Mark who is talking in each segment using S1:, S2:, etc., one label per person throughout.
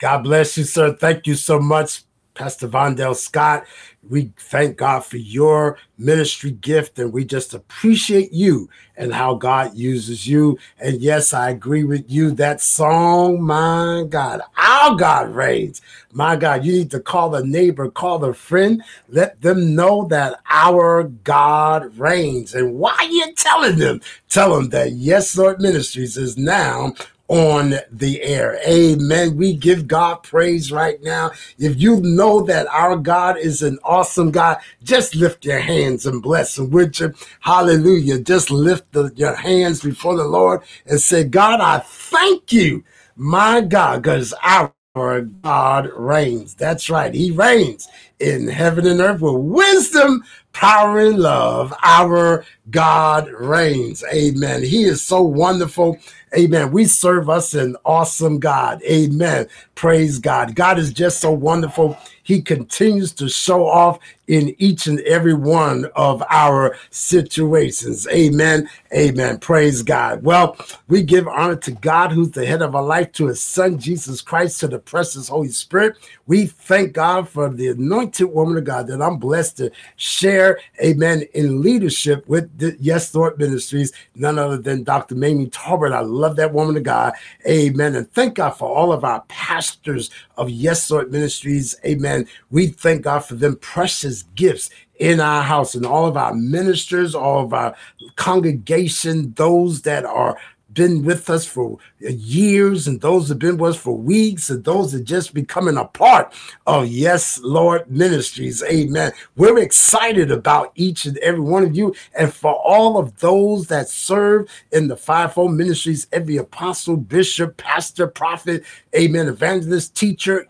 S1: God bless you, sir. Thank you so much, Pastor Vondell Scott. We thank God for your ministry gift and we just appreciate you and how God uses you. And yes, I agree with you. That song, my God, our God reigns. My God, you need to call a neighbor, call a friend, let them know that our God reigns. And why are you telling them? Tell them that Yes Lord Ministries is now on the air. Amen. We give God praise right now. If you know that our God is an awesome God, just lift your hands and bless him with you. Hallelujah. Just lift the, your hands before the Lord and say, God, I thank you, my God, because our God reigns. That's right. He reigns in heaven and earth with wisdom, power, and love. Our God reigns. Amen. He is so wonderful. Amen. We serve us an awesome God. Amen. Praise God. God is just so wonderful. He continues to show off in each and every one of our situations. Amen. Amen. Praise God. Well, we give honor to God, who's the head of our life, to his son, Jesus Christ, to the precious Holy Spirit. We thank God for the anointed woman of God that I'm blessed to share, amen, in leadership with the Yes Lord Ministries, none other than Dr. Mamie Talbert. I love that woman of God. Amen. And thank God for all of our pastors of Yes Lord Ministries. Amen. We thank God for them precious gifts in our house and all of our ministers, all of our congregation, those that are been with us for years and those that have been with us for weeks and those that just becoming a part of Yes Lord Ministries. Amen. We're excited about each and every one of you and for all of those that serve in the fivefold ministries, every apostle, bishop, pastor, prophet, amen, evangelist, teacher,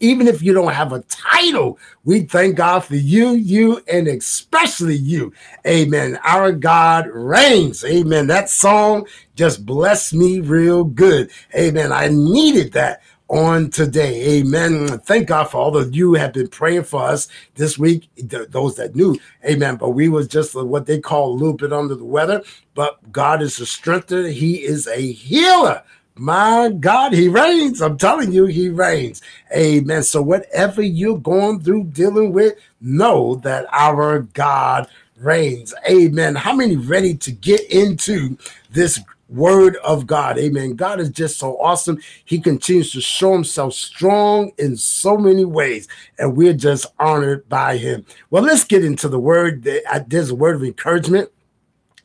S1: even if you don't have a title, we thank God for you, you, and especially you. Amen. Our God reigns. Amen. That song just bless me real good. Amen. I needed that on today. Amen. Thank God for all of you have been praying for us this week, those that knew. Amen. But we was just uh, what they call a little bit under the weather, but God is a strengthener. He is a healer. My God, he reigns. I'm telling you, he reigns. Amen. So whatever you're going through, dealing with, know that our God reigns. Amen. How many ready to get into this word of God. Amen. God is just so awesome. He continues to show himself strong in so many ways, and we're just honored by him. Well, let's get into the word. There's uh, a word of encouragement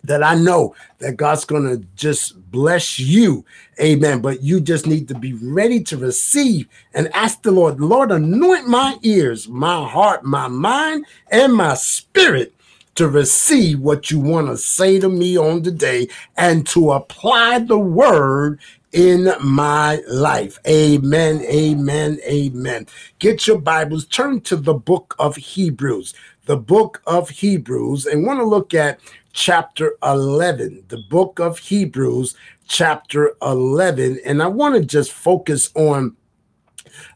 S1: that I know that God's going to just bless you. Amen. But you just need to be ready to receive and ask the Lord, Lord, anoint my ears, my heart, my mind, and my spirit to receive what you want to say to me on today and to apply the word in my life. Amen, amen, amen. Get your Bibles, turn to the book of Hebrews, the book of Hebrews, and want to look at chapter 11, the book of Hebrews, chapter 11. And I want to just focus on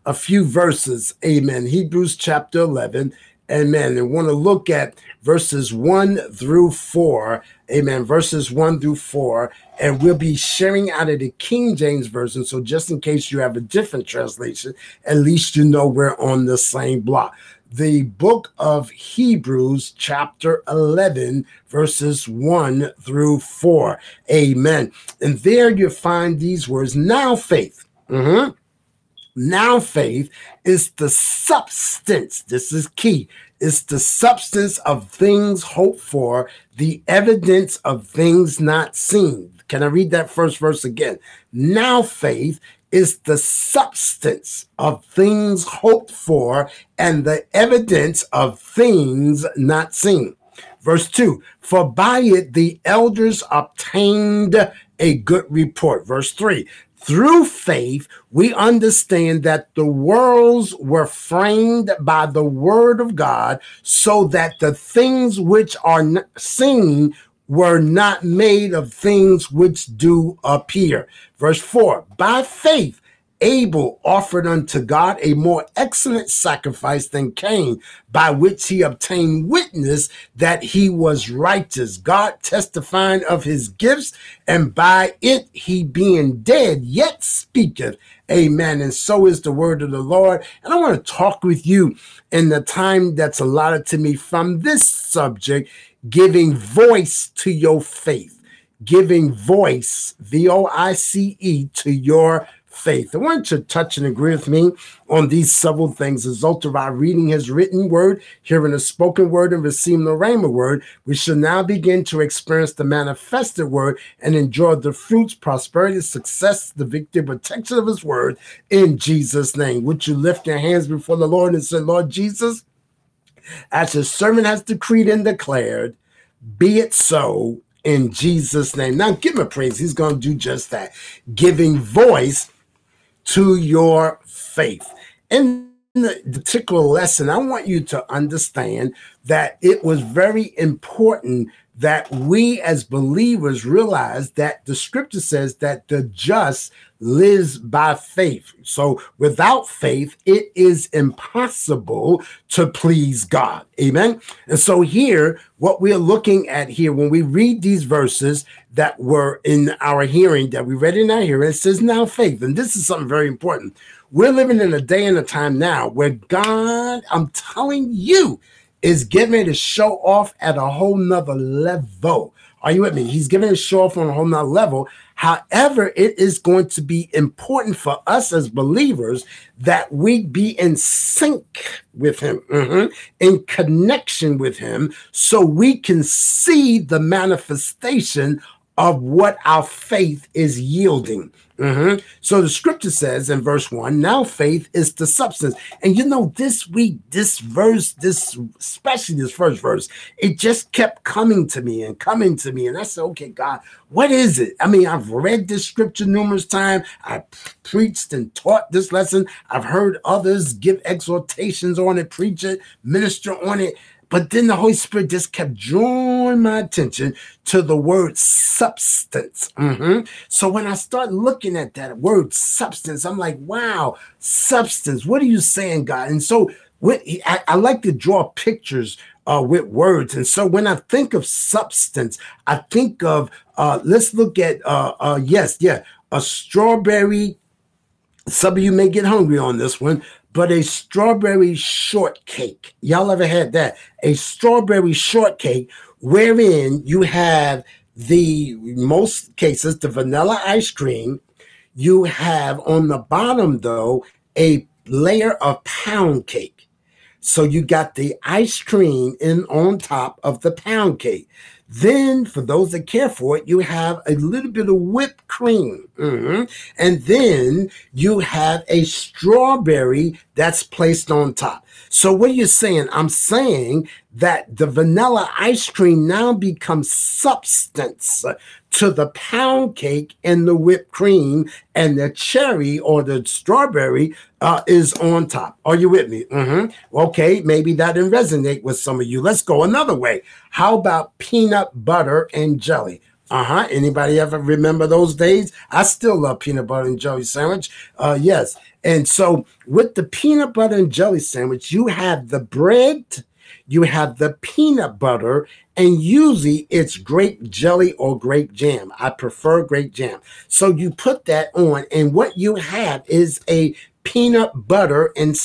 S1: a few verses. Amen. Hebrews chapter 11. Amen. And want to look at verses 1 through 4. Amen. Verses 1 through 4. And we'll be sharing out of the King James Version. So just in case you have a different translation, at least you know we're on the same block. The book of Hebrews, chapter 11, verses 1 through 4. Amen. And there you find these words now faith. Mm-hmm. Now faith is the substance. This is key It's the substance of things hoped for, the evidence of things not seen. Can I read that first verse again? Now faith is the substance of things hoped for and the evidence of things not seen. Verse 2 For by it the elders obtained a good report. Verse 3 through faith, we understand that the worlds were framed by the word of God, so that the things which are seen were not made of things which do appear. Verse 4 By faith, Abel offered unto God a more excellent sacrifice than Cain, by which he obtained witness that he was righteous, God testifying of his gifts, and by it he being dead yet speaketh. Amen. And so is the word of the Lord. And I want to talk with you in the time that's allotted to me from this subject, giving voice to your faith, giving voice, V O I C E, to your faith. I want you to touch and agree with me on these several things. As result of our reading his written word, hearing a spoken word, and receiving the rhema word, we shall now begin to experience the manifested word and enjoy the fruits, prosperity, success, the victory, protection of his word in Jesus' name. Would you lift your hands before the Lord and say, Lord Jesus, as his servant has decreed and declared, be it so in Jesus' name. Now give him a praise. He's going to do just that, giving voice to your faith. In the particular lesson, I want you to understand that it was very important that we as believers realize that the scripture says that the just lives by faith. So without faith, it is impossible to please God. Amen. And so here, what we're looking at here, when we read these verses that were in our hearing, that we read in our hearing, it says now faith. And this is something very important. We're living in a day and a time now where God, I'm telling you, is getting to show off at a whole nother level. Are you with me? He's giving a show off on a whole nother level. However, it is going to be important for us as believers that we be in sync with Him, mm-hmm, in connection with Him, so we can see the manifestation of what our faith is yielding. Mm-hmm. So the scripture says in verse one, now faith is the substance. And you know, this week, this verse, this especially this first verse, it just kept coming to me and coming to me. And I said, okay, God, what is it? I mean, I've read this scripture numerous times. I preached and taught this lesson. I've heard others give exhortations on it, preach it, minister on it. But then the Holy Spirit just kept drawing my attention to the word substance. Mm-hmm. So when I start looking at that word substance, I'm like, wow, substance. What are you saying, God? And so what, I, I like to draw pictures uh, with words. And so when I think of substance, I think of, uh, let's look at, uh, uh, yes, yeah, a strawberry. Some of you may get hungry on this one, but a strawberry shortcake. Y'all ever had that? A strawberry shortcake wherein you have the most cases the vanilla ice cream. You have on the bottom though a layer of pound cake. So you got the ice cream in on top of the pound cake. Then, for those that care for it, you have a little bit of whipped cream. Mm-hmm. And then you have a strawberry that's placed on top. So, what are you saying? I'm saying that the vanilla ice cream now becomes substance to the pound cake and the whipped cream, and the cherry or the strawberry uh, is on top. Are you with me? Mm-hmm. Okay, maybe that didn't resonate with some of you. Let's go another way. How about peanut butter and jelly? Uh-huh. Anybody ever remember those days? I still love peanut butter and jelly sandwich. Uh yes. And so with the peanut butter and jelly sandwich, you have the bread, you have the peanut butter, and usually it's grape jelly or grape jam. I prefer grape jam. So you put that on, and what you have is a peanut butter and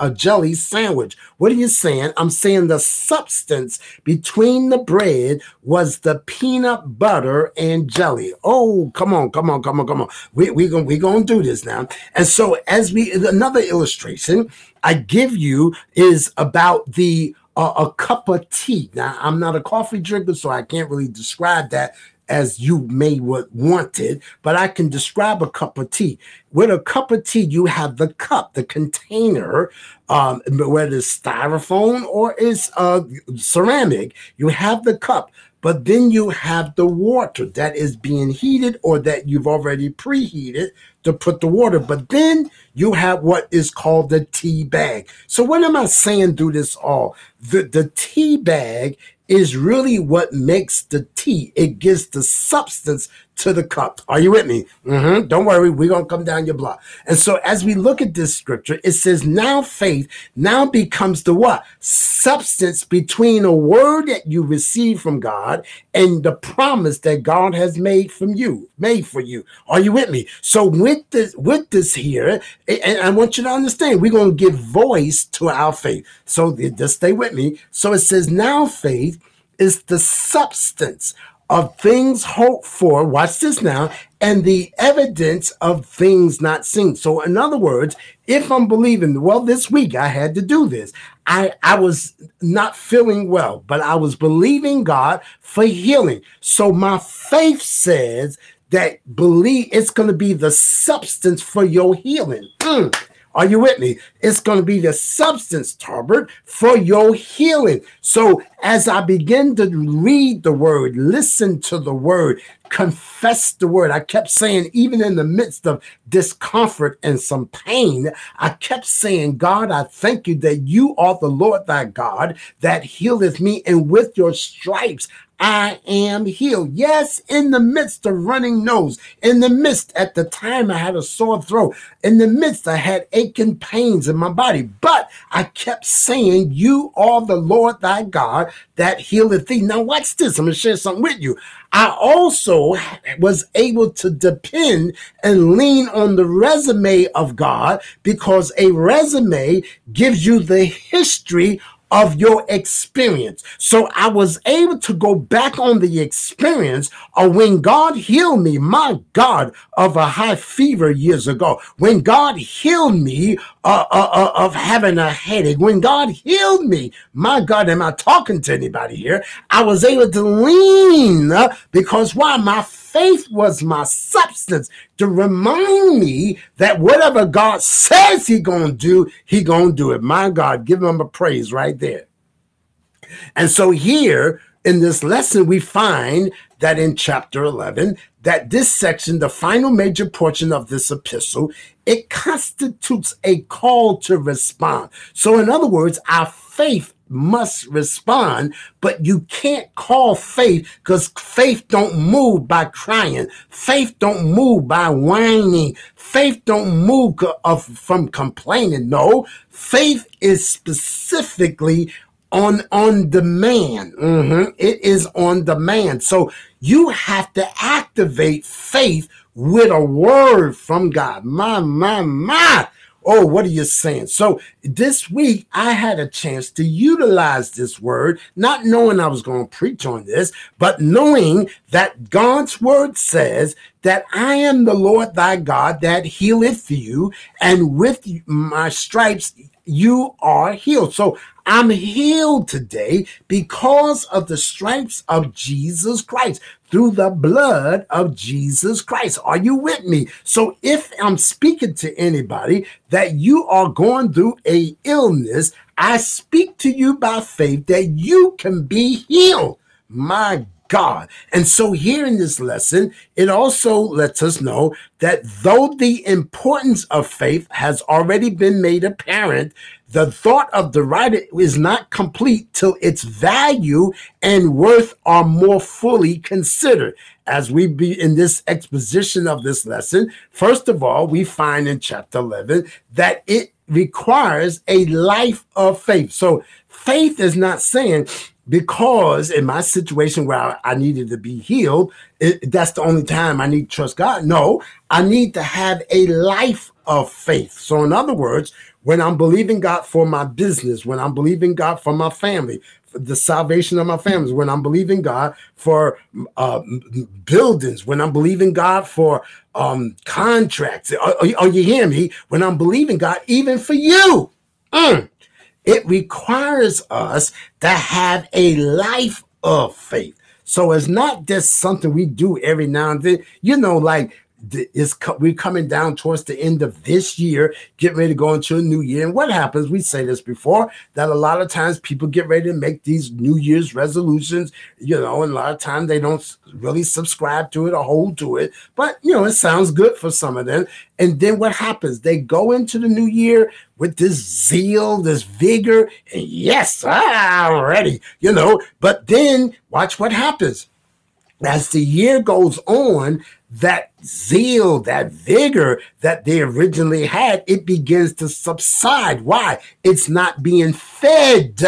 S1: a jelly sandwich. What are you saying? I'm saying the substance between the bread was the peanut butter and jelly. Oh, come on, come on, come on, come on. We we going we gonna do this now. And so as we another illustration I give you is about the uh, a cup of tea. Now, I'm not a coffee drinker, so I can't really describe that as you may want it, but I can describe a cup of tea. With a cup of tea, you have the cup, the container, um, whether it's styrofoam or it's uh, ceramic. You have the cup, but then you have the water that is being heated or that you've already preheated to put the water. But then you have what is called the tea bag. So what am I saying through this all? The, the tea bag is really what makes the tea. It gives the substance to the cup. Are you with me? Mm-hmm. Don't worry, we're gonna come down your block. And so as we look at this scripture, it says, now faith now becomes the what? Substance between a word that you receive from God and the promise that God has made from you, made for you. Are you with me? So with this, with this here, and I want you to understand, we're gonna give voice to our faith. So just stay with me. So it says, now faith is the substance of things hoped for. Watch this now, and the evidence of things not seen. So, in other words, if I'm believing, well, this week I had to do this. I, I was not feeling well, but I was believing God for healing. So, my faith says that believe it's going to be the substance for your healing. Mm. Are you with me? It's going to be the substance, Talbert, for your healing. So as I begin to read the word, listen to the word, confess the word, I kept saying, even in the midst of discomfort and some pain, I kept saying, God, I thank you that you are the Lord thy God that healeth me, and with your stripes I am healed. Yes, in the midst of running nose, in the midst at the time I had a sore throat, in the midst I had aching pains in my body, but I kept saying, You are the Lord thy God that healeth thee. Now, watch this. I'm going to share something with you. I also was able to depend and lean on the resume of God because a resume gives you the history of your experience. So I was able to go back on the experience of when God healed me, my God, of a high fever years ago. When God healed me uh, uh, uh, of having a headache. When God healed me, my God, am I talking to anybody here? I was able to lean because why? My faith was my substance to remind me that whatever God says he gonna do, he gonna do it. My God, give him a praise right there. And so here in this lesson, we find that in chapter 11, that this section, the final major portion of this epistle, it constitutes a call to respond. So in other words, our faith must respond, but you can't call faith because faith don't move by crying. Faith don't move by whining. Faith don't move of, from complaining. No, faith is specifically on on demand. Mm-hmm. It is on demand. So you have to activate faith with a word from God. My, my, my. Oh, what are you saying? So this week I had a chance to utilize this word, not knowing I was going to preach on this, but knowing that God's word says that I am the Lord thy God that healeth you, and with my stripes you are healed. So I'm healed today because of the stripes of Jesus Christ through the blood of Jesus Christ. Are you with me? So if I'm speaking to anybody that you are going through a illness, I speak to you by faith that you can be healed. My God. And so, here in this lesson, it also lets us know that though the importance of faith has already been made apparent, the thought of the writer is not complete till its value and worth are more fully considered. As we be in this exposition of this lesson, first of all, we find in chapter 11 that it requires a life of faith. So faith is not saying because in my situation where I, needed to be healed, it, that's the only time I need to trust God. No, I need to have a life of faith. So, in other words, when I'm believing God for my business, when I'm believing God for my family, for the salvation of my families, when I'm believing God for uh, buildings, when I'm believing God for um, contracts, are, are, you hearing me? When I'm believing God, even for you. Mm, it requires us to have a life of faith. So it's not just something we do every now and then. You know, like is we're coming down towards the end of this year, get ready to go into a new year. And what happens? We say this before that a lot of times people get ready to make these New Year's resolutions, you know, and a lot of times they don't really subscribe to it or hold to it. But you know, it sounds good for some of them. And then what happens? They go into the new year with this zeal, this vigor, and yes, ah, I'm ready, you know. But then watch what happens as the year goes on, that zeal, that vigor that they originally had, it begins to subside. Why? It's not being fed.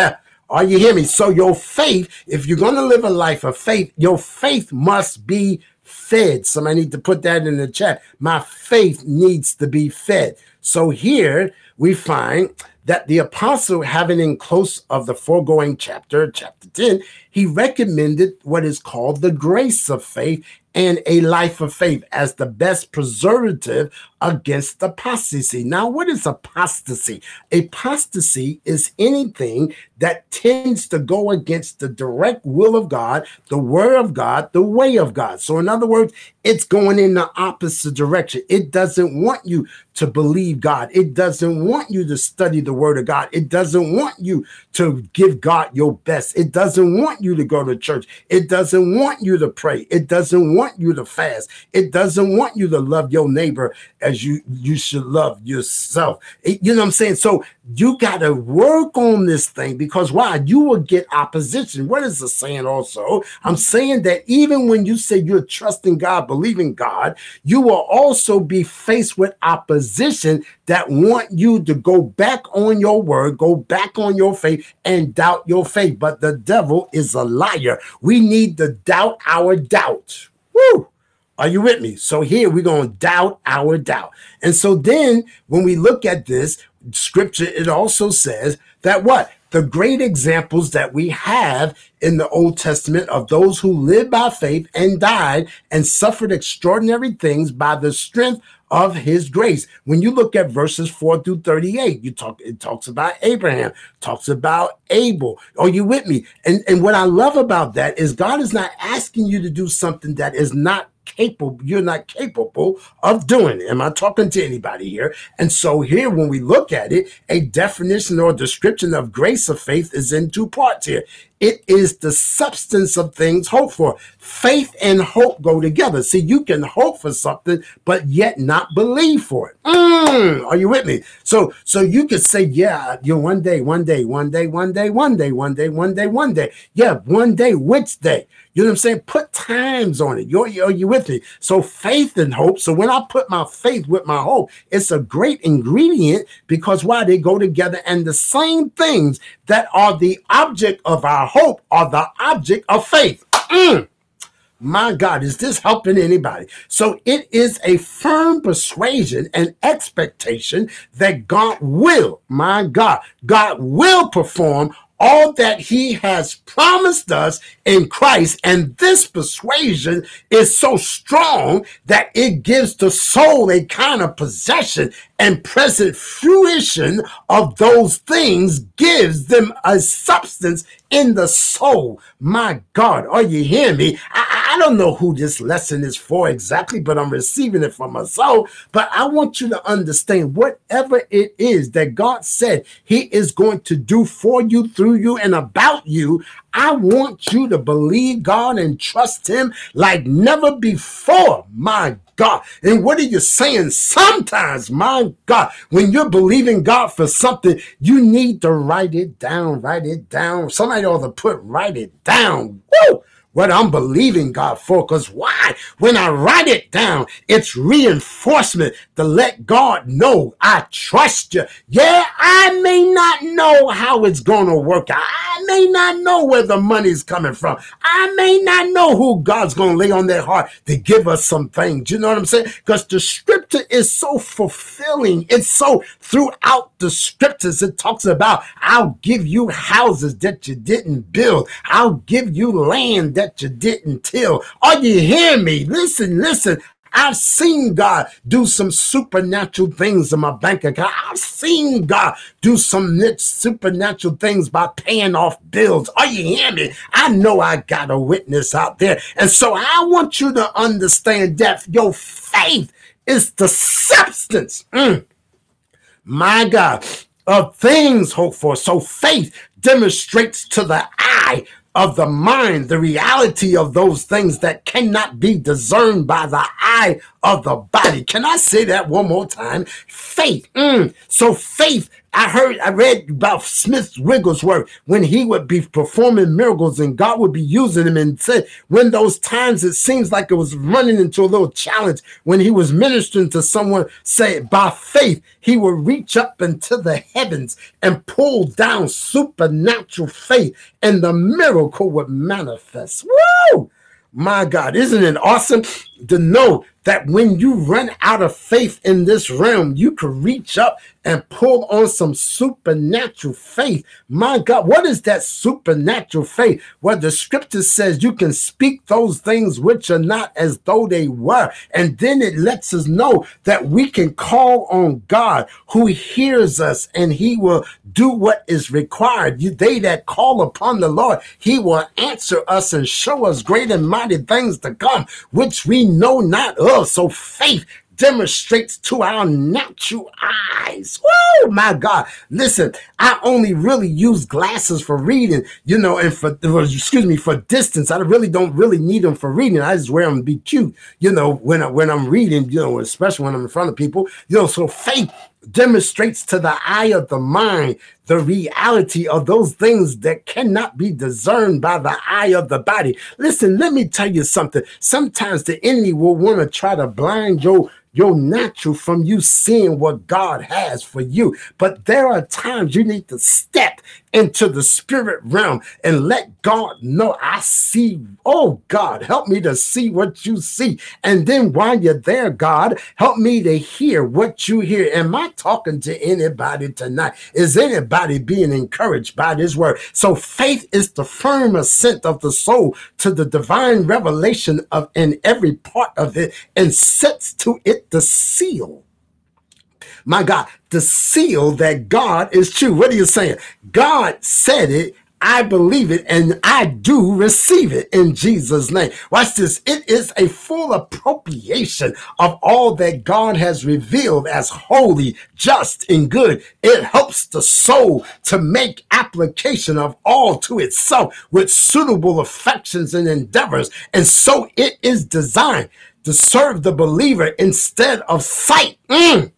S1: Are you hear me? So your faith, if you're going to live a life of faith, your faith must be fed. Somebody need to put that in the chat. My faith needs to be fed. So here we find that the apostle, having in close of the foregoing chapter, chapter 10, he recommended what is called the grace of faith and a life of faith as the best preservative against apostasy. Now, what is apostasy? Apostasy is anything that tends to go against the direct will of God, the word of God, the way of God. So, in other words, it's going in the opposite direction. It doesn't want you to believe God. It doesn't want you to study the word of God. It doesn't want you to give God your best. It doesn't want you to go to church. It doesn't want you to pray. It doesn't want you to fast. It doesn't want you to love your neighbor as you you should love yourself. It, you know what I'm saying? So you got to work on this thing because why? You will get opposition. What is the saying also? I'm saying that even when you say you're trusting God, believing God, you will also be faced with opposition that want you to go back on your word, go back on your faith, and doubt your faith. But the devil is a liar. We need to doubt our doubt. Woo! Are you with me? So here we're going to doubt our doubt. And so then when we look at this scripture, it also says that what? The great examples that we have in the Old Testament of those who lived by faith and died and suffered extraordinary things by the strength of his grace. When you look at verses 4 through 38, you talk it talks about Abraham, talks about Abel. Are you with me? And and what I love about that is God is not asking you to do something that is not capable you're not capable of doing it am i talking to anybody here and so here when we look at it a definition or description of grace of faith is in two parts here it is the substance of things hoped for. Faith and hope go together. See, you can hope for something, but yet not believe for it. Mm, are you with me? So, so you could say, yeah, you know one day, one day, one day, one day, one day, one day, one day, one day. Yeah, one day, which day? You know what I'm saying? Put times on it. You're, you're, you with me? So faith and hope. So when I put my faith with my hope, it's a great ingredient because why? They go together and the same things that are the object of our hope are the object of faith. Mm. My God, is this helping anybody? So it is a firm persuasion and expectation that God will, my God, God will perform all that he has promised us in Christ. And this persuasion is so strong that it gives the soul a kind of possession and present fruition of those things gives them a substance in the soul. My God, are you hearing me? I, I don't know who this lesson is for exactly, but I'm receiving it from my soul. But I want you to understand whatever it is that God said He is going to do for you, through you, and about you. I want you to believe God and trust Him like never before. My God. And what are you saying? Sometimes, my God, when you're believing God for something, you need to write it down, write it down. Somebody ought to put write it down. Woo! What I'm believing God for. Because why? When I write it down, it's reinforcement to let God know I trust you. Yeah, I may not know how it's going to work. I may not know where the money's coming from. I may not know who God's going to lay on their heart to give us some things. You know what I'm saying? Because the scripture is so fulfilling. It's so throughout the scriptures. It talks about, I'll give you houses that you didn't build. I'll give you land that that you didn't till. Are you hearing me? Listen, listen. I've seen God do some supernatural things in my bank account. I've seen God do some supernatural things by paying off bills. Are you hearing me? I know I got a witness out there. And so I want you to understand that your faith is the substance. Mm, my God, of things hoped for. So faith demonstrates to the eye of the mind, the reality of those things that cannot be discerned by the eye of the body. Can I say that one more time? Faith. Mm. So faith I heard, I read about Smith Wigglesworth when he would be performing miracles and God would be using him and said, when those times it seems like it was running into a little challenge, when he was ministering to someone, say, by faith, he would reach up into the heavens and pull down supernatural faith and the miracle would manifest. Woo! My God, isn't it awesome to know that when you run out of faith in this realm, you can reach up and pull on some supernatural faith. My God, what is that supernatural faith? Well, the scripture says you can speak those things which are not as though they were. And then it lets us know that we can call on God who hears us and he will do what is required. You, they that call upon the Lord, he will answer us and show us great and mighty things to come, which we know not of. So faith demonstrates to our natural eyes. Oh my God. Listen, I only really use glasses for reading, you know, and for, excuse me, for distance. I really don't really need them for reading. I just wear them to be cute, you know, when, I, when I'm reading, you know, especially when I'm in front of people, you know, so faith demonstrates to the eye of the mind the reality of those things that cannot be discerned by the eye of the body. Listen, let me tell you something. Sometimes the enemy will want to try to blind your your natural from you seeing what God has for you. But there are times you need to step into the spirit realm and let God know I see. Oh, God, help me to see what you see. And then while you're there, God, help me to hear what you hear. Am I talking to anybody tonight? Is anybody being encouraged by this word? So faith is the firm assent of the soul to the divine revelation of in every part of it and sets to it the seal my God, the seal that God is true. What are you saying? God said it. I believe it and I do receive it in Jesus' name. Watch this. It is a full appropriation of all that God has revealed as holy, just, and good. It helps the soul to make application of all to itself with suitable affections and endeavors. And so it is designed to serve the believer instead of sight. Mm.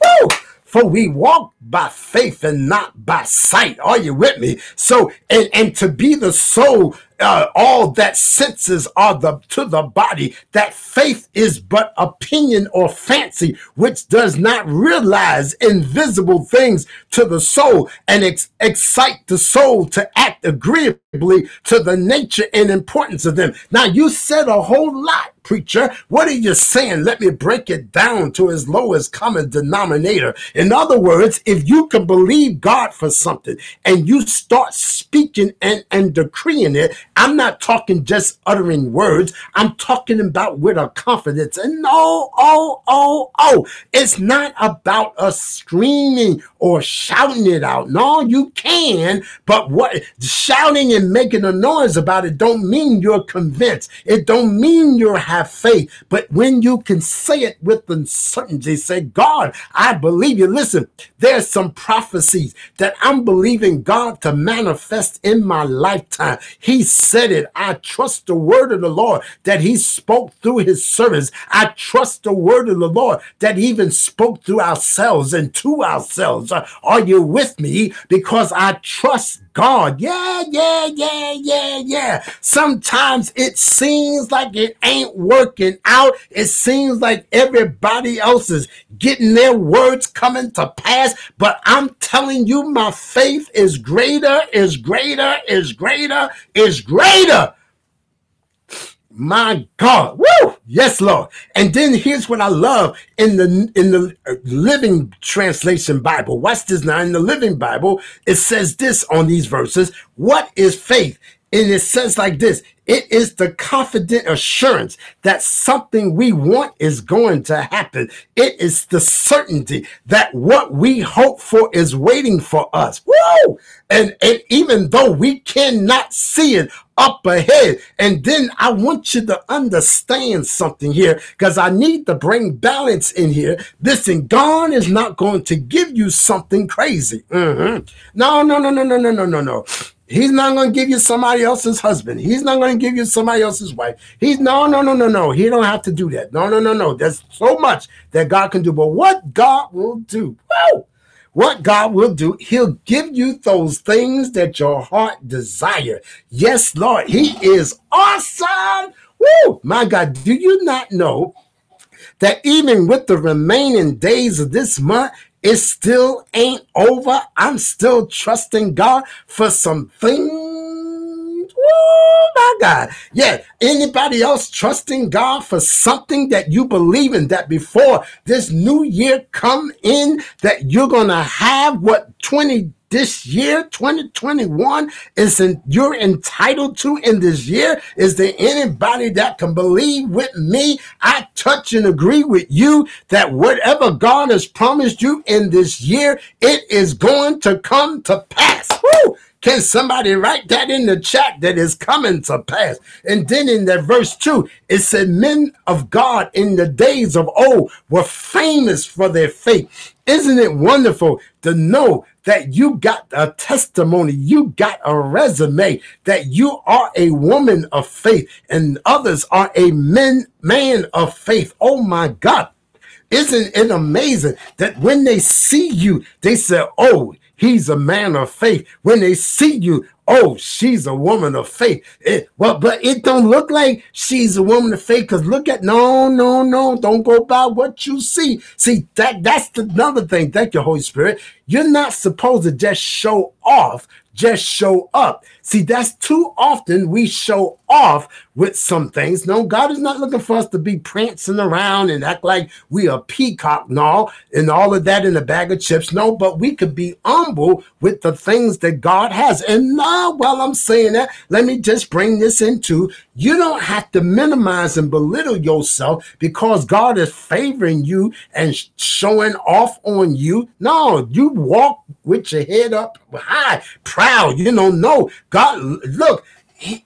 S1: Woo! For we walk by faith and not by sight. Are you with me? So, and, and to be the soul, uh, all that senses are the to the body. That faith is but opinion or fancy, which does not realize invisible things to the soul and ex- excite the soul to act agreeably to the nature and importance of them. Now, you said a whole lot preacher. What are you saying? Let me break it down to its lowest common denominator. In other words, if you can believe God for something and you start speaking and, and decreeing it, I'm not talking just uttering words. I'm talking about with a confidence. And no, oh, oh, oh, it's not about us screaming or shouting it out. No, you can, but what shouting and making a noise about it don't mean you're convinced. It don't mean you're have faith. But when you can say it with uncertainty, say, God, I believe you. Listen, there's some prophecies that I'm believing God to manifest in my lifetime. He said it. I trust the word of the Lord that he spoke through his servants. I trust the word of the Lord that even spoke through ourselves and to ourselves. Uh, are you with me? Because I trust God. Yeah, yeah, yeah, yeah, yeah. Sometimes it seems like it ain't working out. It seems like everybody else is getting their words coming to pass. But I'm telling you, my faith is greater, is greater, is greater, is greater my God. Woo! Yes, Lord. And then here's what I love in the in the uh, Living Translation Bible. Watch this now. In the Living Bible, it says this on these verses. What is faith? And it says like this it is the confident assurance that something we want is going to happen. It is the certainty that what we hope for is waiting for us. Woo! And, and even though we cannot see it up ahead. And then I want you to understand something here because I need to bring balance in here. Listen, God is not going to give you something crazy. Mm-hmm. No, no, no, no, no, no, no, no, no. He's not going to give you somebody else's husband. He's not going to give you somebody else's wife. He's no, no, no, no, no. He don't have to do that. No, no, no, no. There's so much that God can do. But what God will do, whoa, what God will do, He'll give you those things that your heart desire. Yes, Lord, He is awesome. Woo! My God, do you not know that even with the remaining days of this month, it still ain't over. I'm still trusting God for some things. Oh my God. Yeah. Anybody else trusting God for something that you believe in that before this new year come in that you're going to have what 20 this year 2021 is in, you're entitled to in this year is there anybody that can believe with me i touch and agree with you that whatever god has promised you in this year it is going to come to pass Woo! Can somebody write that in the chat that is coming to pass? And then in that verse 2, it said, Men of God in the days of old were famous for their faith. Isn't it wonderful to know that you got a testimony, you got a resume, that you are a woman of faith and others are a men, man of faith? Oh my God. Isn't it amazing that when they see you, they say, Oh, he's a man of faith. When they see you, oh, she's a woman of faith. It, well, but it don't look like she's a woman of faith because look at no, no, no, don't go by what you see. See that that's another thing. Thank you, Holy Spirit. You're not supposed to just show off just show up. See, that's too often we show off with some things. No, God is not looking for us to be prancing around and act like we are peacock and all, and all of that in a bag of chips. No, but we could be humble with the things that God has. And now, while I'm saying that, let me just bring this into you don't have to minimize and belittle yourself because God is favoring you and showing off on you. No, you walk with your head up high, proud. You know, no, God, look, he,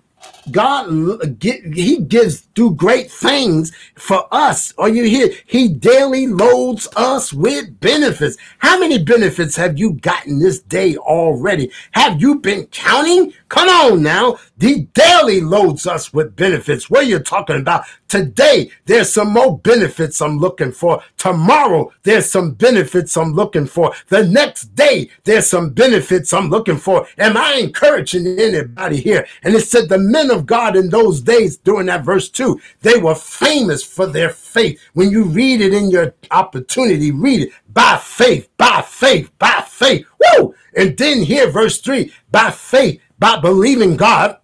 S1: God he gives do great things for us. Are you here? He daily loads us with benefits. How many benefits have you gotten this day already? Have you been counting? Come on now. He daily loads us with benefits. What are you talking about? Today, there's some more benefits I'm looking for. Tomorrow, there's some benefits I'm looking for. The next day, there's some benefits I'm looking for. Am I encouraging anybody here? And it said the men of God in those days, during that verse 2, they were famous for their faith. When you read it in your opportunity, read it by faith, by faith, by faith. Woo! And then here, verse 3 by faith, by believing God,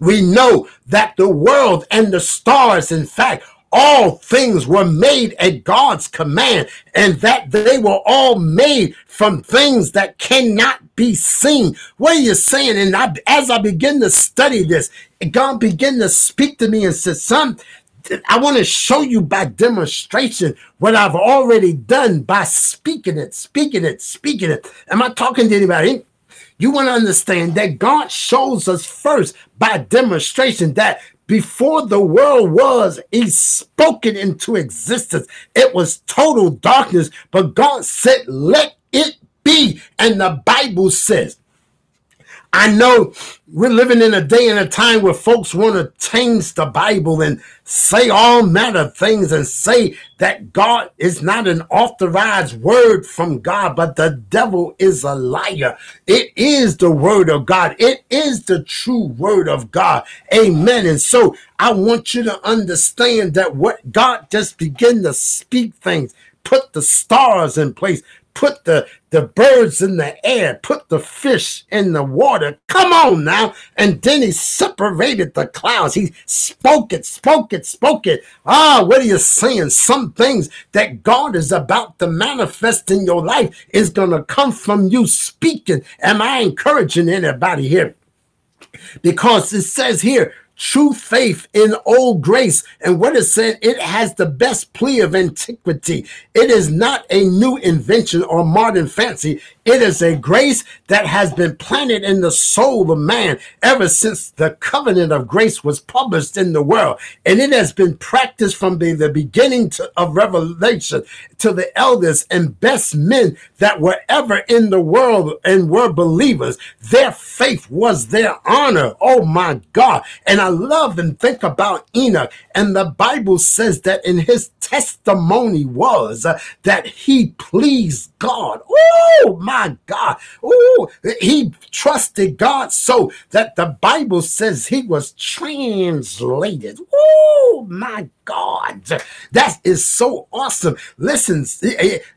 S1: we know that the world and the stars, in fact, all things were made at God's command, and that they were all made from things that cannot be seen. What are you saying? And I, as I begin to study this, God began to speak to me and said, Son, I want to show you by demonstration what I've already done by speaking it, speaking it, speaking it. Am I talking to anybody? You want to understand that God shows us first by demonstration that before the world was, He spoke it into existence. It was total darkness, but God said, Let it be. And the Bible says, I know we're living in a day and a time where folks want to change the Bible and say all manner of things and say that God is not an authorized word from God, but the devil is a liar. It is the word of God. It is the true word of God. Amen. And so I want you to understand that what God just began to speak things, put the stars in place, put the, the birds in the air, put the fish in the water. Come on now. And then he separated the clouds. He spoke it, spoke it, spoke it. Ah, what are you saying? Some things that God is about to manifest in your life is going to come from you speaking. Am I encouraging anybody here? Because it says here, true faith in old grace. And what it said, it has the best plea of antiquity. It is not a new invention or modern fancy. It is a grace that has been planted in the soul of man ever since the covenant of grace was published in the world. And it has been practiced from the, the beginning to, of Revelation to the elders and best men that were ever in the world and were believers. Their faith was their honor. Oh my God. And love and think about Enoch, and the Bible says that in his testimony was uh, that he pleased God. Oh my God. Oh, he trusted God so that the Bible says he was translated. Oh my God. That is so awesome. Listen,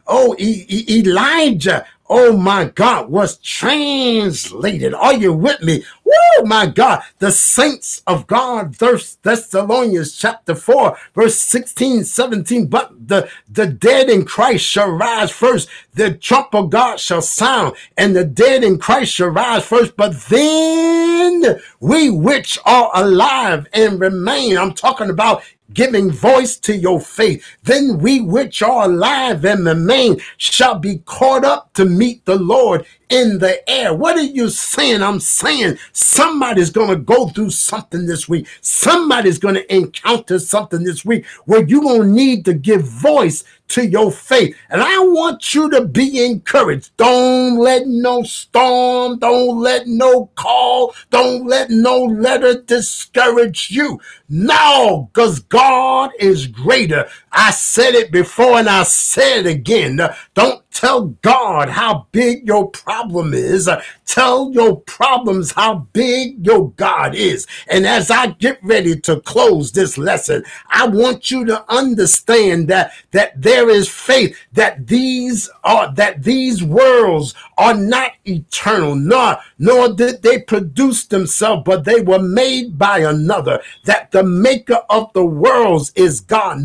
S1: oh, Elijah oh my God, was translated. Are you with me? Oh my God, the saints of God, First Thessalonians chapter 4, verse 16, 17. But the, the dead in Christ shall rise first. The trump of God shall sound, and the dead in Christ shall rise first. But then we which are alive and remain, I'm talking about giving voice to your faith, then we which are alive and remain shall be caught up to meet the Lord in the air. What are you saying? I'm saying somebody's going to go through something this week. Somebody's going to encounter something this week where you're going to need to give voice to your faith. And I want you to be encouraged. Don't let no storm, don't let no call, don't let no letter discourage you. No, because God is greater. I said it before and I said it again. Don't Tell God how big your problem is. Tell your problems how big your God is. And as I get ready to close this lesson, I want you to understand that that there is faith that these are that these worlds are not eternal, nor nor did they produce themselves, but they were made by another. That the maker of the worlds is God.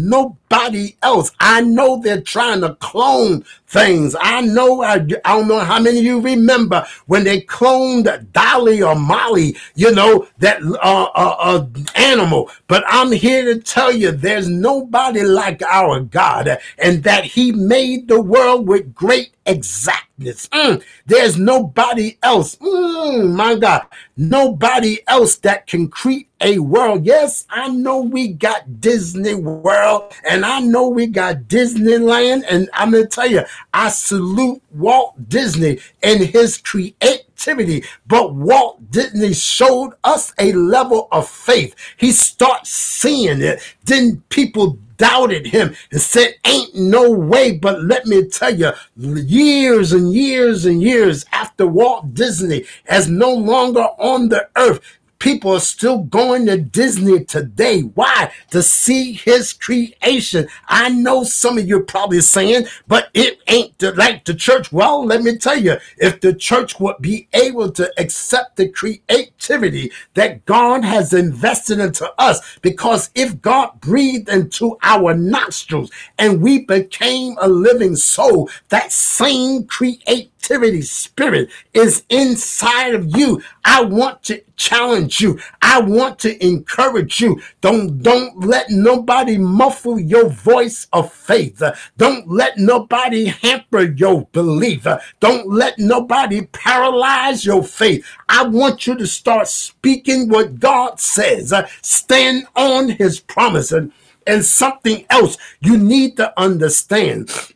S1: Else. I know they're trying to clone things. I know, I, I don't know how many of you remember when they cloned Dolly or Molly, you know, that uh, uh, uh, animal. But I'm here to tell you there's nobody like our God and that he made the world with great exactness. Mm, there's nobody else. Mm, my God, nobody else that can create a world. Yes, I know we got Disney World and I know we got Disneyland. And I'm going to tell you, I salute Walt Disney and his creativity. But Walt Disney showed us a level of faith. He starts seeing it. Then people doubted him and said, Ain't no way. But let me tell you, years and years and years after Walt Disney is no longer on the earth, People are still going to Disney today. Why? To see his creation. I know some of you are probably saying, but it ain't like the church. Well, let me tell you, if the church would be able to accept the creativity that God has invested into us, because if God breathed into our nostrils and we became a living soul, that same creativity spirit is inside of you. I want to challenge you. I want to encourage you. Don't don't let nobody muffle your voice of faith. Don't let nobody hamper your belief. Don't let nobody paralyze your faith. I want you to start speaking what God says. Stand on his promise and, and something else you need to understand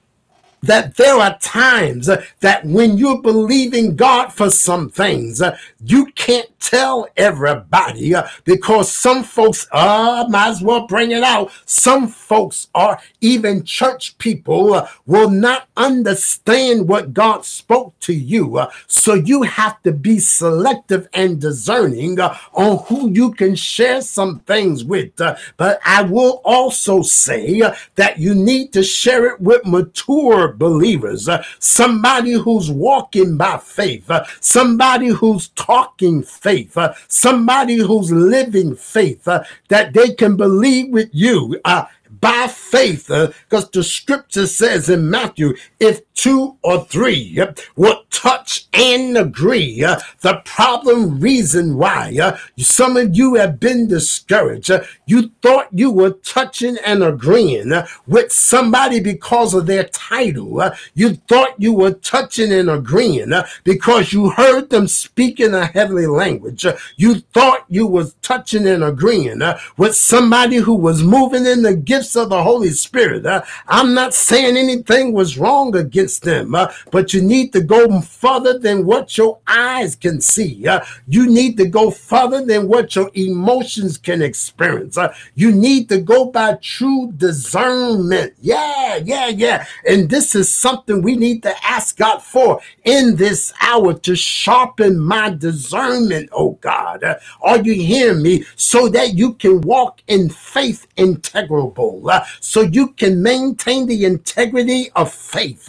S1: that there are times that when you're believing God for some things, you can't tell everybody because some folks, uh, might as well bring it out. Some folks are even church people will not understand what God spoke to you. So you have to be selective and discerning on who you can share some things with. But I will also say that you need to share it with mature believers, uh, somebody who's walking by faith, somebody who's talking faith, somebody who's living faith, that they can believe with you by faith, because uh, the scripture says in Matthew, if two or three uh, will touch and agree, uh, the problem reason why uh, some of you have been discouraged, uh, you thought you were touching and agreeing uh, with somebody because of their title, uh, you thought you were touching and agreeing because you heard them speak in a heavenly language, you thought you was touching and agreeing with somebody who was moving in the gifts of the Holy Spirit. I'm not saying anything was wrong against against them, uh, but you need to go further than what your eyes can see. Uh, you need to go further than what your emotions can experience. Uh, you need to go by true discernment. Yeah, yeah, yeah. And this is something we need to ask God for in this hour to sharpen my discernment, oh God. Uh, are you hearing me? So that you can walk in faith integrable, uh, so you can maintain the integrity of faith,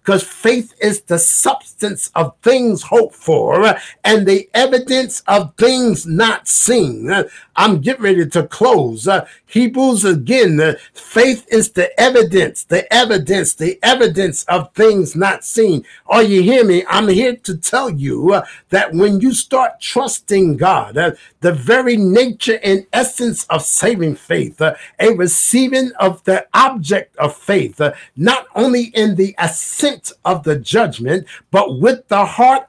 S1: because faith is the substance of things hoped for and the evidence of things not seen. I'm getting ready to close. Uh, Hebrews again, uh, faith is the evidence, the evidence, the evidence of things not seen. Are you hear me? I'm here to tell you uh, that when you start trusting God, uh, the very nature and essence of saving faith, uh, a receiving of the object of faith, uh, not only in the assent of the judgment, but with the heart